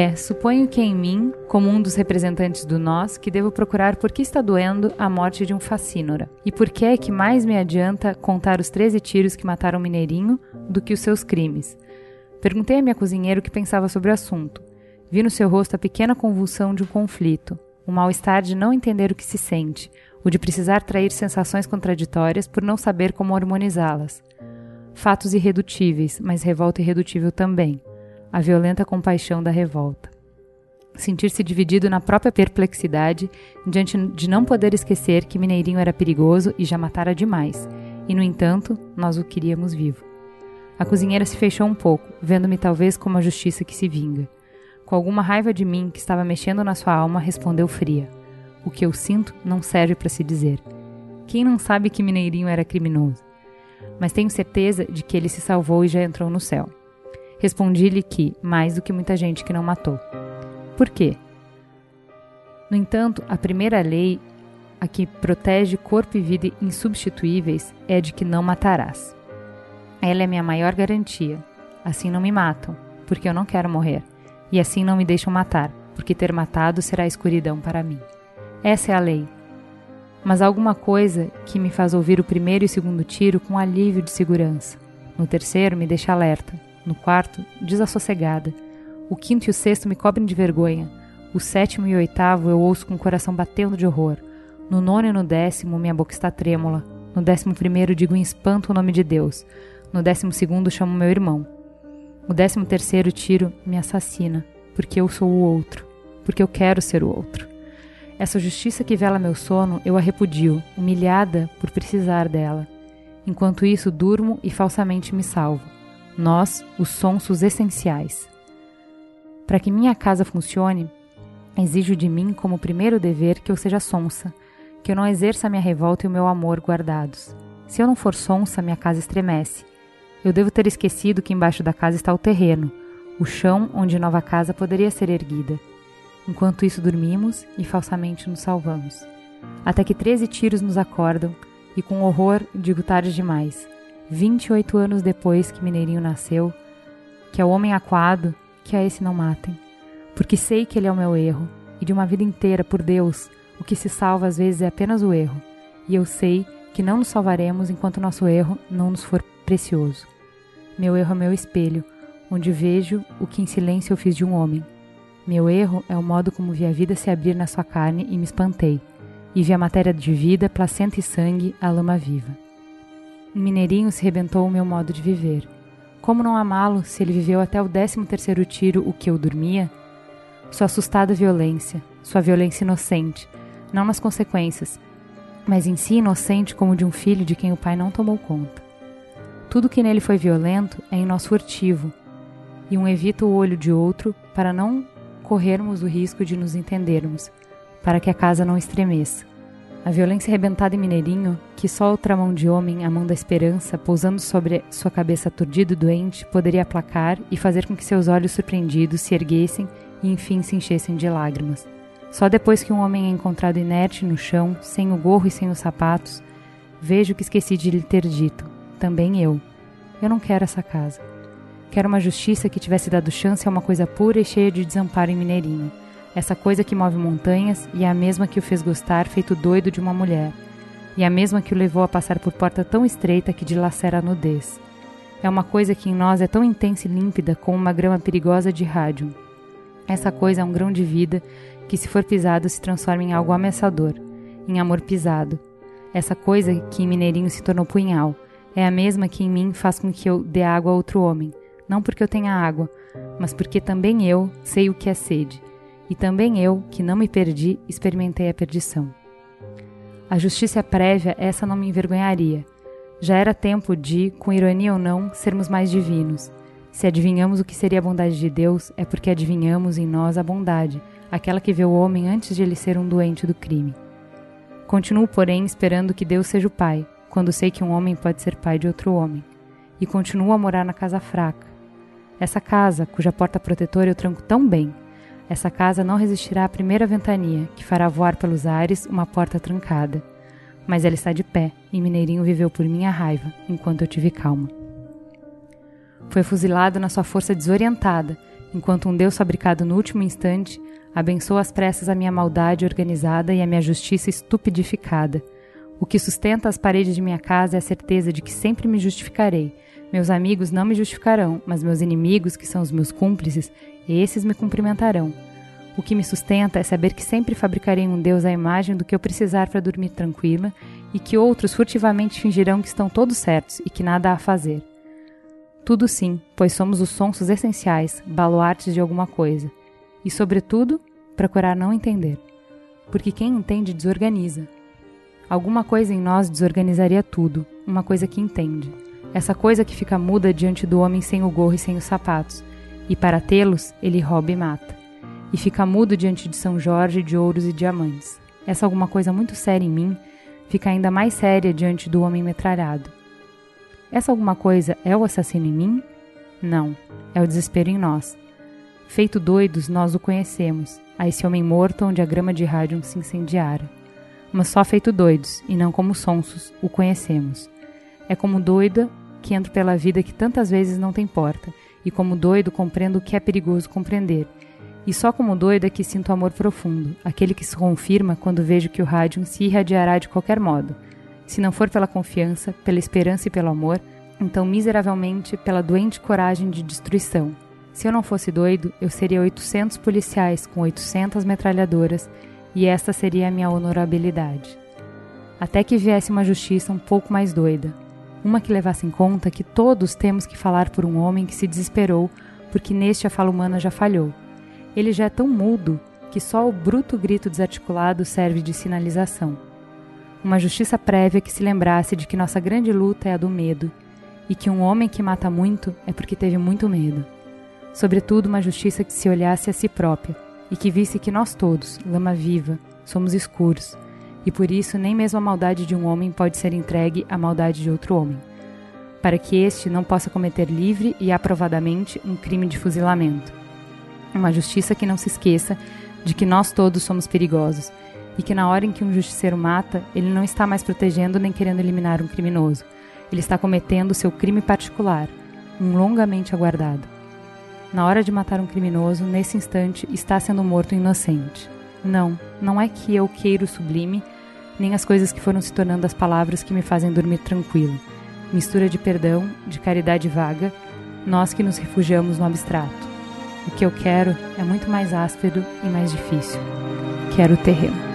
É, suponho que em mim, como um dos representantes do nós, que devo procurar por que está doendo a morte de um facínora. E por que é que mais me adianta contar os 13 tiros que mataram o Mineirinho do que os seus crimes. Perguntei a minha cozinheira o que pensava sobre o assunto. Vi no seu rosto a pequena convulsão de um conflito, o mal-estar de não entender o que se sente, o de precisar trair sensações contraditórias por não saber como harmonizá-las. Fatos irredutíveis, mas revolta irredutível também. A violenta compaixão da revolta. Sentir-se dividido na própria perplexidade diante de não poder esquecer que Mineirinho era perigoso e já matara demais, e no entanto, nós o queríamos vivo. A cozinheira se fechou um pouco, vendo-me talvez como a justiça que se vinga com alguma raiva de mim que estava mexendo na sua alma, respondeu fria: O que eu sinto não serve para se dizer. Quem não sabe que Mineirinho era criminoso? Mas tenho certeza de que ele se salvou e já entrou no céu. Respondi-lhe que, mais do que muita gente que não matou. Por quê? No entanto, a primeira lei, a que protege corpo e vida insubstituíveis, é de que não matarás. Ela é minha maior garantia. Assim não me matam, porque eu não quero morrer e assim não me deixam matar, porque ter matado será escuridão para mim. Essa é a lei. Mas há alguma coisa que me faz ouvir o primeiro e o segundo tiro com alívio de segurança. No terceiro, me deixa alerta. No quarto, desassossegada. O quinto e o sexto me cobrem de vergonha. O sétimo e o oitavo eu ouço com o coração batendo de horror. No nono e no décimo, minha boca está trêmula. No décimo primeiro, digo em espanto o nome de Deus. No décimo segundo, chamo meu irmão. O décimo terceiro tiro me assassina, porque eu sou o outro, porque eu quero ser o outro. Essa justiça que vela meu sono, eu a repudio, humilhada por precisar dela. Enquanto isso, durmo e falsamente me salvo. Nós, os sonsos essenciais. Para que minha casa funcione, exijo de mim como primeiro dever que eu seja sonsa, que eu não exerça minha revolta e o meu amor guardados. Se eu não for sonsa, minha casa estremece. Eu devo ter esquecido que embaixo da casa está o terreno, o chão onde nova casa poderia ser erguida. Enquanto isso dormimos e falsamente nos salvamos. Até que treze tiros nos acordam e com horror digo tarde demais. Vinte e oito anos depois que Mineirinho nasceu, que é o homem aquado, que a esse não matem. Porque sei que ele é o meu erro, e de uma vida inteira, por Deus, o que se salva às vezes é apenas o erro. E eu sei que não nos salvaremos enquanto nosso erro não nos for precioso. Meu erro é meu espelho, onde vejo o que em silêncio eu fiz de um homem. Meu erro é o modo como vi a vida se abrir na sua carne e me espantei, e vi a matéria de vida, placenta e sangue, a lama viva. Um mineirinho se rebentou o meu modo de viver. Como não amá-lo se ele viveu até o décimo terceiro tiro o que eu dormia? Sua assustada violência, sua violência inocente, não nas consequências, mas em si inocente como de um filho de quem o pai não tomou conta. Tudo que nele foi violento é em nós furtivo, e um evita o olho de outro para não corrermos o risco de nos entendermos, para que a casa não estremeça. A violência arrebentada em Mineirinho, que só outra mão de homem, a mão da esperança, pousando sobre sua cabeça aturdida e doente, poderia aplacar e fazer com que seus olhos surpreendidos se erguessem e enfim se enchessem de lágrimas. Só depois que um homem é encontrado inerte no chão, sem o gorro e sem os sapatos, vejo que esqueci de lhe ter dito também eu. Eu não quero essa casa. Quero uma justiça que tivesse dado chance a uma coisa pura e cheia de desamparo em Mineirinho. Essa coisa que move montanhas e é a mesma que o fez gostar feito doido de uma mulher. E a mesma que o levou a passar por porta tão estreita que dilacera a nudez. É uma coisa que em nós é tão intensa e límpida como uma grama perigosa de rádio. Essa coisa é um grão de vida que, se for pisado, se transforma em algo ameaçador, em amor pisado. Essa coisa que em Mineirinho se tornou punhal, é a mesma que em mim faz com que eu dê água a outro homem, não porque eu tenha água, mas porque também eu sei o que é sede, e também eu, que não me perdi, experimentei a perdição. A justiça prévia, essa não me envergonharia. Já era tempo de, com ironia ou não, sermos mais divinos. Se adivinhamos o que seria a bondade de Deus, é porque adivinhamos em nós a bondade, aquela que vê o homem antes de ele ser um doente do crime. Continuo, porém, esperando que Deus seja o Pai, quando sei que um homem pode ser pai de outro homem, e continuo a morar na casa fraca. Essa casa, cuja porta protetora eu tranco tão bem, essa casa não resistirá à primeira ventania, que fará voar pelos ares uma porta trancada. Mas ela está de pé, e Mineirinho viveu por minha raiva, enquanto eu tive calma. Foi fuzilado na sua força desorientada, enquanto um Deus fabricado no último instante abençoa às pressas a minha maldade organizada e a minha justiça estupidificada. O que sustenta as paredes de minha casa é a certeza de que sempre me justificarei. Meus amigos não me justificarão, mas meus inimigos, que são os meus cúmplices, esses me cumprimentarão. O que me sustenta é saber que sempre fabricarei um Deus à imagem do que eu precisar para dormir tranquila e que outros furtivamente fingirão que estão todos certos e que nada há a fazer. Tudo sim, pois somos os sonsos essenciais, baluartes de alguma coisa. E, sobretudo, procurar não entender. Porque quem entende desorganiza. Alguma coisa em nós desorganizaria tudo, uma coisa que entende. Essa coisa que fica muda diante do homem sem o gorro e sem os sapatos, e para tê-los, ele rouba e mata. E fica mudo diante de São Jorge de ouros e diamantes. Essa alguma coisa muito séria em mim fica ainda mais séria diante do homem metralhado. Essa alguma coisa é o assassino em mim? Não, é o desespero em nós. Feito doidos, nós o conhecemos, a esse homem morto onde a grama de rádio se incendiara. Mas só feito doidos, e não como sonsos, o conhecemos. É como doida que entro pela vida que tantas vezes não tem porta, e como doido compreendo o que é perigoso compreender. E só como doido é que sinto amor profundo, aquele que se confirma quando vejo que o rádio se irradiará de qualquer modo, se não for pela confiança, pela esperança e pelo amor, então miseravelmente pela doente coragem de destruição. Se eu não fosse doido, eu seria 800 policiais com 800 metralhadoras e esta seria a minha honorabilidade. Até que viesse uma justiça um pouco mais doida, uma que levasse em conta que todos temos que falar por um homem que se desesperou porque neste a fala humana já falhou. Ele já é tão mudo que só o bruto grito desarticulado serve de sinalização uma justiça prévia que se lembrasse de que nossa grande luta é a do medo e que um homem que mata muito é porque teve muito medo. Sobretudo, uma justiça que se olhasse a si própria e que visse que nós todos, lama viva, somos escuros e por isso nem mesmo a maldade de um homem pode ser entregue à maldade de outro homem, para que este não possa cometer livre e aprovadamente um crime de fuzilamento. Uma justiça que não se esqueça de que nós todos somos perigosos e que na hora em que um justiceiro mata, ele não está mais protegendo nem querendo eliminar um criminoso. Ele está cometendo seu crime particular, um longamente aguardado. Na hora de matar um criminoso, nesse instante está sendo morto um inocente. Não, não é que eu queiro o sublime, nem as coisas que foram se tornando as palavras que me fazem dormir tranquilo. Mistura de perdão, de caridade vaga, nós que nos refugiamos no abstrato. O que eu quero é muito mais áspero e mais difícil. Quero o terreno.